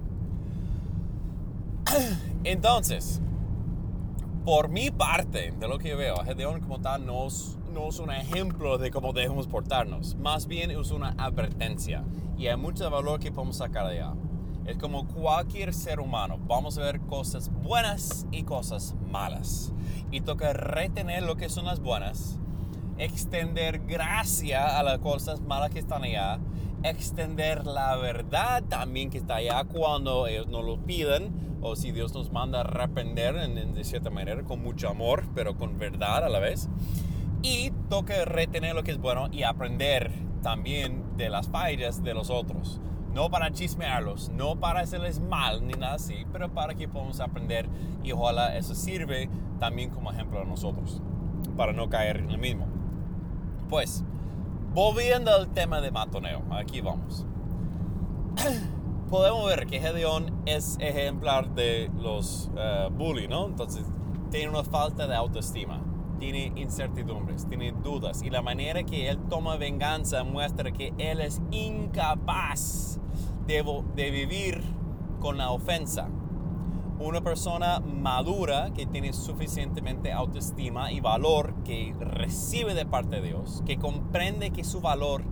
Entonces, por mi parte, de lo que veo, Gedeón como tal no es, no es un ejemplo de cómo debemos portarnos, más bien es una advertencia y hay mucho valor que podemos sacar de allá. Es como cualquier ser humano, vamos a ver cosas buenas y cosas malas. Y toca retener lo que son las buenas extender gracia a las cosas malas que están allá, extender la verdad también que está allá cuando ellos no lo piden, o si Dios nos manda a arrepender en, de cierta manera, con mucho amor, pero con verdad a la vez. Y toca retener lo que es bueno y aprender también de las fallas de los otros. No para chismearlos, no para hacerles mal ni nada así, pero para que podamos aprender y ojalá eso sirve también como ejemplo a nosotros, para no caer en el mismo. Pues, volviendo al tema de matoneo, aquí vamos. Podemos ver que Gedeón es ejemplar de los uh, ¿no? Entonces, tiene una falta de autoestima, tiene incertidumbres, tiene dudas. Y la manera que él toma venganza muestra que él es incapaz de vivir con la ofensa una persona madura que tiene suficientemente autoestima y valor que recibe de parte de Dios, que comprende que su valor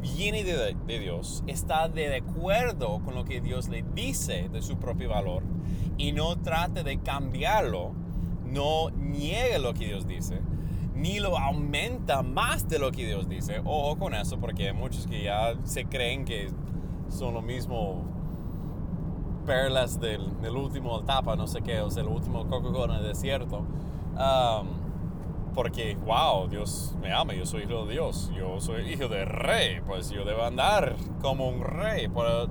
viene de, Dios, está de acuerdo con lo que Dios le dice de su propio valor y no trate de cambiarlo, no niegue lo que Dios dice, ni lo aumenta más de lo que Dios dice. Ojo con eso, porque hay muchos que ya se creen que son lo mismo perlas del, último etapa, no sé qué, o sea, el último Coca-Cola en el desierto. Um, porque, wow, Dios me ama, yo soy hijo de Dios, yo soy hijo de rey, pues yo debo andar como un rey,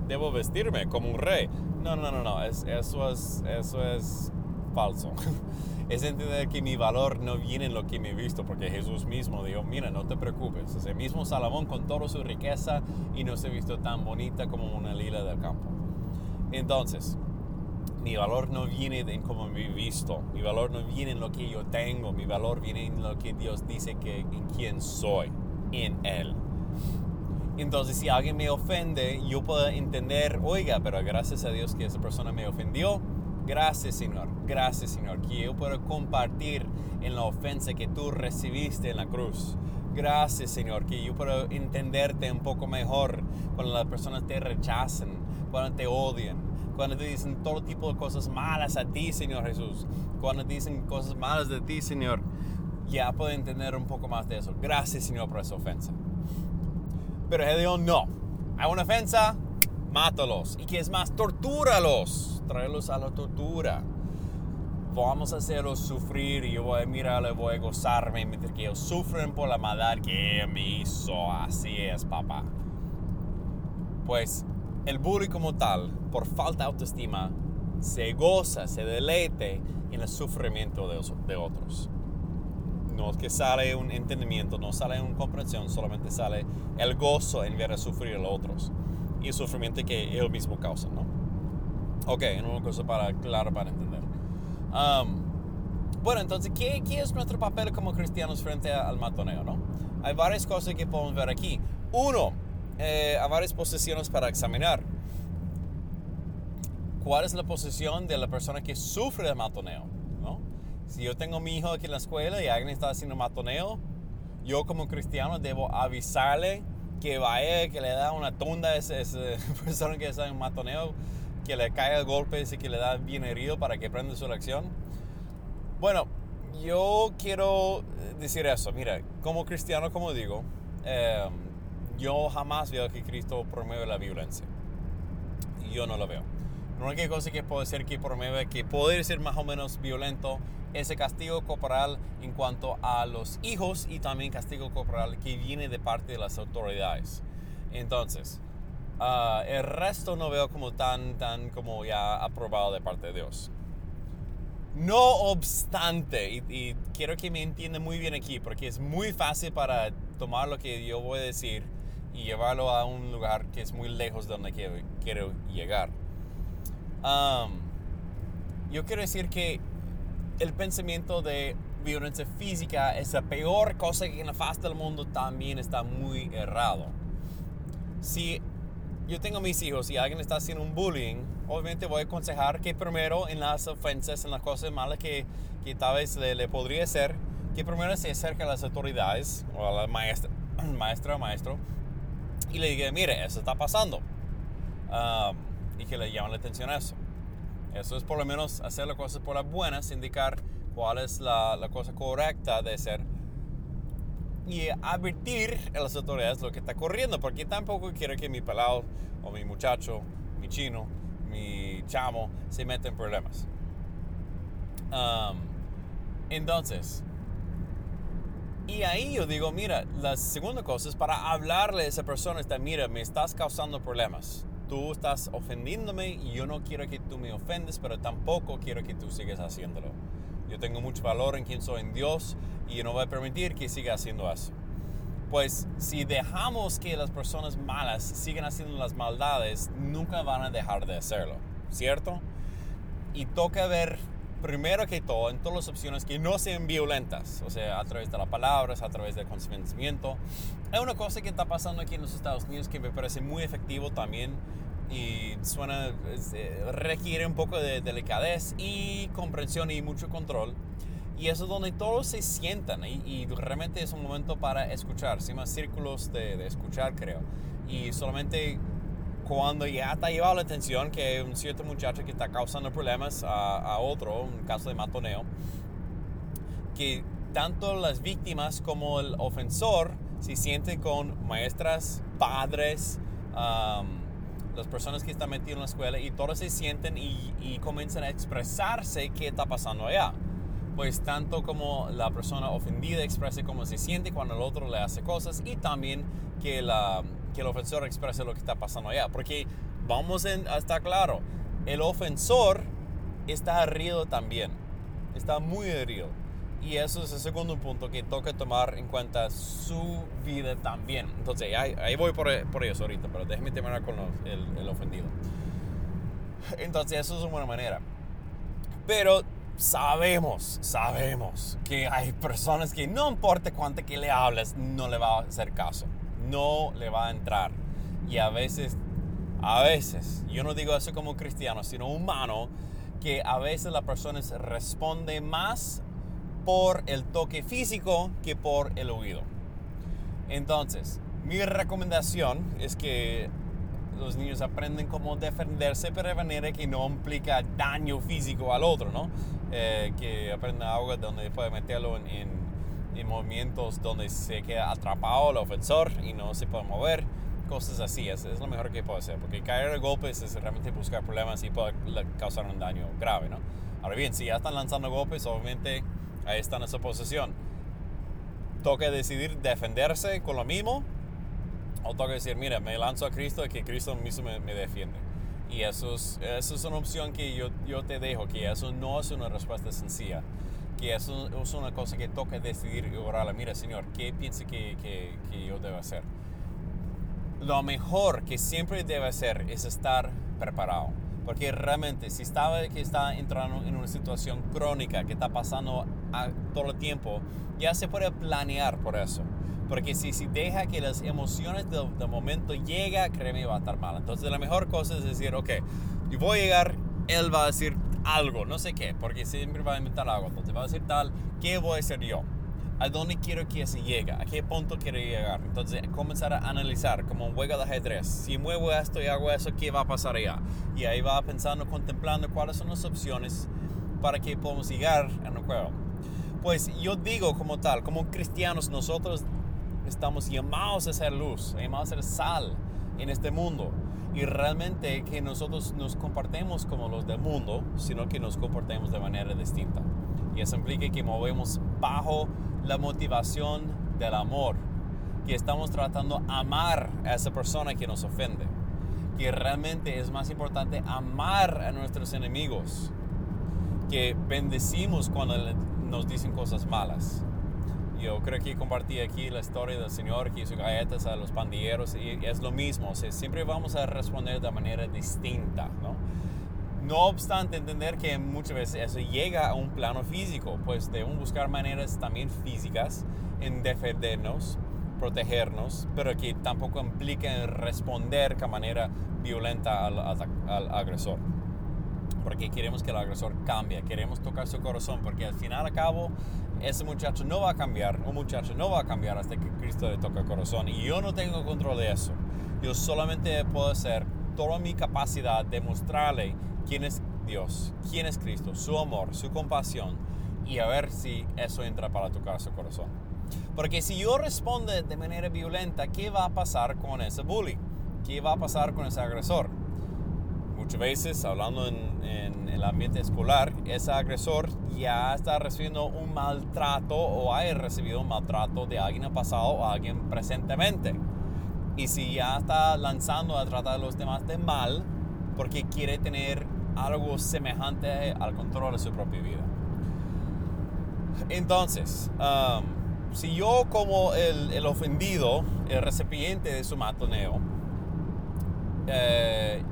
debo vestirme como un rey. No, no, no, no, eso, es, eso es falso. es entender que mi valor no viene en lo que me he visto, porque Jesús mismo dijo, mira, no te preocupes, ese mismo Salomón con toda su riqueza y no se ha visto tan bonita como una lila del campo. Entonces, mi valor no viene en cómo me he visto, mi valor no viene en lo que yo tengo, mi valor viene en lo que Dios dice que en quién soy, en Él. Entonces, si alguien me ofende, yo puedo entender, oiga, pero gracias a Dios que esa persona me ofendió. Gracias, Señor. Gracias, Señor. Que yo puedo compartir en la ofensa que tú recibiste en la cruz. Gracias, Señor. Que yo puedo entenderte un poco mejor cuando las personas te rechazan, cuando te odian cuando te dicen todo tipo de cosas malas a ti, Señor Jesús, cuando te dicen cosas malas de ti, Señor, ya puedo entender un poco más de eso. Gracias, Señor, por esa ofensa. Pero Gedeón no. Hay una ofensa, mátalos. Y que es más, tortúralos. Tráelos a la tortura. Vamos a hacerlos sufrir y yo voy a mirarle, voy a gozarme mientras que ellos sufren por la maldad que me hizo. Así es, papá. Pues el bully como tal, por falta de autoestima, se goza, se deleite en el sufrimiento de, otros. No es que sale un entendimiento, no sale una comprensión, solamente sale el gozo en ver a sufrir a otros y el sufrimiento que él mismo causa, ¿no? Ok, una cosa para, claro para entender. Bueno, entonces, ¿qué, ¿qué, es nuestro papel como cristianos frente al matoneo, no? Hay varias cosas que podemos ver aquí. Uno, eh, a varias posiciones para examinar. ¿Cuál es la posición de la persona que sufre de matoneo? ¿no? Si yo tengo a mi hijo aquí en la escuela y alguien está haciendo matoneo, yo como cristiano debo avisarle que vaya, que le da una tunda a esa, persona que está en matoneo, que le caiga golpes y que le da bien herido para que prenda su lección. Bueno, yo quiero decir eso. Mira, como cristiano, como digo, eh, yo jamás veo que Cristo promueve la violencia. Yo no lo veo. La única cosa que puede ser que promueve que puede ser más o menos violento es el castigo corporal en cuanto a los hijos y también castigo corporal que viene de parte de las autoridades. Entonces, ah, el resto no veo como tan, tan como ya aprobado de parte de Dios. No obstante, y, y quiero que me entiendan muy bien aquí, porque es muy fácil para tomar lo que yo voy a decir y llevarlo a un lugar que es muy lejos de donde quiero, quiero llegar. yo quiero decir que el pensamiento de violencia física es la peor cosa que faz del mundo también está muy errado. Si yo tengo mis hijos y alguien está haciendo un bullying, obviamente voy a aconsejar que primero en las ofensas, en las cosas malas que, que tal vez le, le, podría hacer, que primero se acerque a las autoridades o a la maestra, maestra o maestro y le dije, mire, eso está pasando. y que le llaman la atención a eso. Eso es por lo menos hacer las cosas por las buenas, indicar cuál es la, la cosa correcta de ser y advertir a las autoridades lo que está corriendo, porque tampoco quiero que mi pelado o mi muchacho, mi chino, mi chamo se meta en problemas. entonces, y ahí yo digo, mira, la segunda cosa es para hablarle a esa persona, está, mira, me estás causando problemas. Tú estás ofendiéndome y yo no quiero que tú me ofendes, pero tampoco quiero que tú sigas haciéndolo. Yo tengo mucho valor en quien soy en Dios y yo no voy a permitir que siga haciendo eso. Pues si dejamos que las personas malas sigan haciendo las maldades, nunca van a dejar de hacerlo, ¿cierto? Y toca ver primero que todo, en todas las opciones que no sean violentas, o sea, a través de las palabras, a través del consentimiento. Hay una cosa que está pasando aquí en los Estados Unidos que me parece muy efectivo también y suena, eh, requiere un poco de delicadez y comprensión y mucho control. Y eso es donde todos se sientan y, realmente es un momento para escuchar, se llama círculos de, de escuchar creo. Y solamente cuando ya ha llevado la atención que un cierto muchacho que está causando problemas a, otro, un caso de matoneo, que tanto las víctimas como el ofensor se sienten con maestras, padres, las personas que están metidas en la escuela y todos se sienten y, y comienzan a expresarse qué está pasando allá. pues tanto como la persona ofendida exprese cómo se siente cuando el otro le hace cosas y también que, la, que el ofensor exprese lo que está pasando allá. Porque vamos a estar claro, el ofensor está herido también, está muy herido. Y eso es el segundo punto que toca tomar en cuenta su vida también. Entonces, ahí, voy por, por, eso ahorita, pero déjeme terminar con el, el ofendido. Entonces, eso es una buena manera. Pero sabemos, sabemos que hay personas que no importa cuánto que le hables, no le va a hacer caso. No le va a entrar. Y a veces, a veces, yo no digo eso como cristiano, sino humano, que a veces la persona responde más por el toque físico que por el oído. Entonces, mi recomendación es que los niños aprenden cómo defenderse, pero de manera que no implica daño físico al otro, ¿no? Eh, que aprenda algo donde puede meterlo en, movimientos donde se queda atrapado el ofensor y no se puede mover, cosas así, es, es lo mejor que puede hacer, porque caer de golpes es realmente buscar problemas y puede causar un daño grave, ¿no? Ahora bien, si ya están lanzando golpes, obviamente ahí están en esa posición. Toca decidir defenderse con lo mismo o toca decir, mira, me lanzo a Cristo y que Cristo mismo me, me defiende. Y eso es, eso es una opción que yo, yo te dejo, que eso no es una respuesta sencilla, que eso es una cosa que toca decidir y orarle, mira Señor, ¿qué piensa que, que, que yo debo hacer? Lo mejor que siempre debe hacer es estar preparado. Porque realmente si estaba que está entrando en una situación crónica que está pasando a, todo el tiempo, ya se puede planear por eso. Porque si, si deja que las emociones del, momento llega, créeme, va a estar mal. Entonces la mejor cosa es decir, ok, yo voy a llegar, él va a decir algo, no sé qué, porque siempre va a inventar algo. Entonces va a decir tal, ¿qué voy a hacer yo? ¿A dónde quiero que se llegue? ¿A qué punto quiero llegar? Entonces comenzar a analizar como un juego de ajedrez. Si muevo esto y hago eso, ¿qué va a pasar allá? Y ahí va pensando, contemplando cuáles son las opciones para que podamos llegar a un juego. Pues yo digo como tal, como cristianos nosotros estamos llamados a ser luz, llamados a ser sal en este mundo. Y realmente que nosotros nos comportemos como los del mundo, sino que nos comportemos de manera distinta. Y eso implica que movemos bajo la motivación del amor, que estamos tratando de amar a esa persona que nos ofende, que realmente es más importante amar a nuestros enemigos, que bendecimos cuando nos dicen cosas malas. Yo creo que compartí aquí la historia del Señor que hizo galletas a los pandilleros y es lo mismo, o sea, siempre vamos a responder de manera distinta, ¿no? No obstante, entender que muchas veces eso llega a un plano físico, pues debemos buscar maneras también físicas en defendernos, protegernos, pero que tampoco impliquen responder de manera violenta al, al agresor porque queremos que el agresor cambie, queremos tocar su corazón, porque al final a cabo ese muchacho no va a cambiar, un muchacho no va a cambiar hasta que Cristo le toque el corazón. Y yo no tengo control de eso. Yo solamente puedo hacer toda mi capacidad de mostrarle quién es Dios, quién es Cristo, su amor, su compasión, y a ver si eso entra para tocar su corazón. Porque si yo respondo de manera violenta, ¿qué va a pasar con ese bully? ¿Qué va a pasar con ese agresor? Muchas veces, hablando en, el ambiente escolar, ese agresor ya está recibiendo un maltrato o ha recibido un maltrato de alguien pasado o alguien presentemente. Y si ya está lanzando a tratar a los demás de mal, porque quiere tener algo semejante al control de su propia vida. Entonces, um, si yo como el, el, ofendido, el recipiente de su matoneo, eh,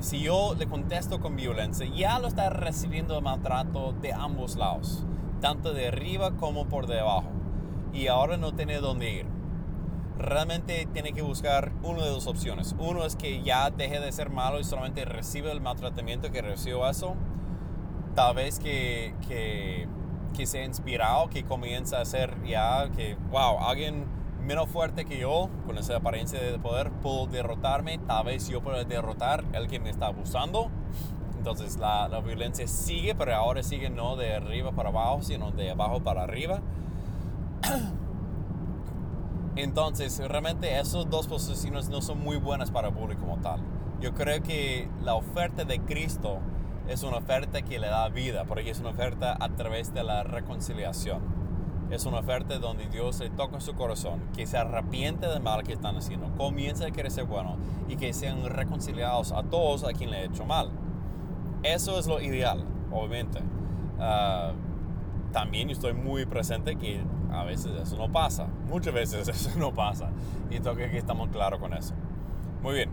si yo le contesto con violencia, ya lo está recibiendo maltrato de ambos lados, tanto de arriba como por debajo. Y ahora no tiene dónde ir. Realmente tiene que buscar una de dos opciones. Uno es que ya deje de ser malo y solamente recibe el maltratamiento que recibió eso. Tal vez que, que, que sea inspirado, que comienza a ser ya que, wow, alguien menos fuerte que yo, con esa apariencia de poder, puedo derrotarme. Tal vez yo pueda derrotar al que me está abusando. Entonces la, la, violencia sigue, pero ahora sigue no de arriba para abajo, sino de abajo para arriba. Entonces, realmente esas dos posiciones no son muy buenas para el público como tal. Yo creo que la oferta de Cristo es una oferta que le da vida, porque es una oferta a través de la reconciliación. Es una oferta donde Dios le toca su corazón, que se arrepiente del mal que están haciendo, comienza a querer ser bueno y que sean reconciliados a todos a quien le ha hecho mal. Eso es lo ideal, obviamente. Ah, también estoy muy presente que a veces eso no pasa, muchas veces eso no pasa y toca que estamos claros con eso. Muy bien.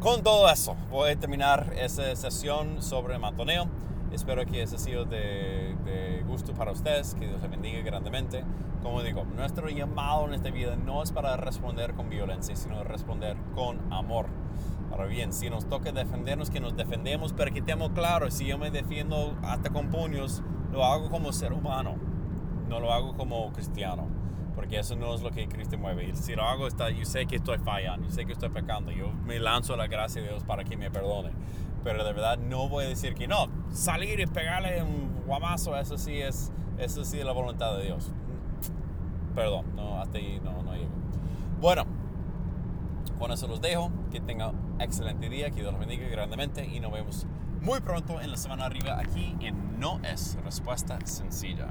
Con todo eso, voy a terminar esa sesión sobre matoneo. Espero que ha sido de, gusto para ustedes, que Dios les bendiga grandemente. Como digo, nuestro llamado en esta vida no es para responder con violencia, sino responder con amor. Ahora bien, si nos toca defendernos, que nos defendemos, pero que estemos claros, si yo me defiendo hasta con puños, lo hago como ser humano, no lo hago como cristiano porque eso no es lo que Cristo mueve. Y si lo hago, está, yo sé que estoy fallando, yo sé que estoy pecando, yo me lanzo a la gracia de Dios para que me perdone. Pero de verdad no voy a decir que no, salir y pegarle un guamazo, eso sí es, eso sí es la voluntad de Dios. Perdón, no, hasta ahí no, no llego. Bueno, con eso los dejo, que tengan excelente día, que Dios los bendiga grandemente y nos vemos muy pronto en la semana arriba aquí en No es Respuesta Sencilla.